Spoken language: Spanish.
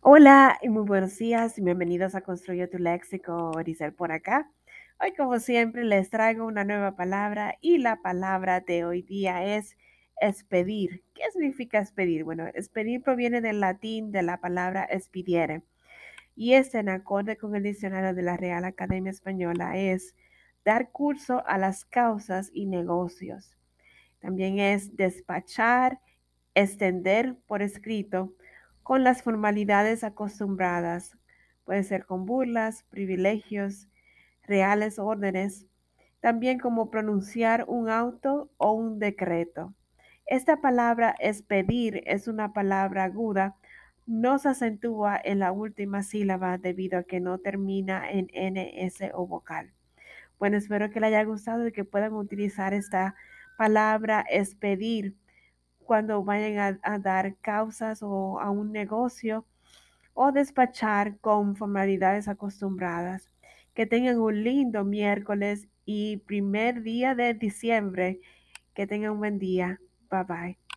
Hola y muy buenos días y bienvenidos a Construye tu Léxico, Orisel por acá. Hoy como siempre les traigo una nueva palabra y la palabra de hoy día es expedir. ¿Qué significa expedir? Bueno, expedir proviene del latín de la palabra expediere y este en acorde con el diccionario de la Real Academia Española es dar curso a las causas y negocios. También es despachar, extender por escrito con las formalidades acostumbradas. Puede ser con burlas, privilegios, reales órdenes, también como pronunciar un auto o un decreto. Esta palabra expedir es una palabra aguda, no se acentúa en la última sílaba debido a que no termina en NS o vocal. Bueno, espero que les haya gustado y que puedan utilizar esta palabra expedir cuando vayan a, a, dar causas o a un negocio o despachar con formalidades acostumbradas. Que tengan un lindo miércoles y primer día de diciembre. Que tengan un buen día. Bye bye.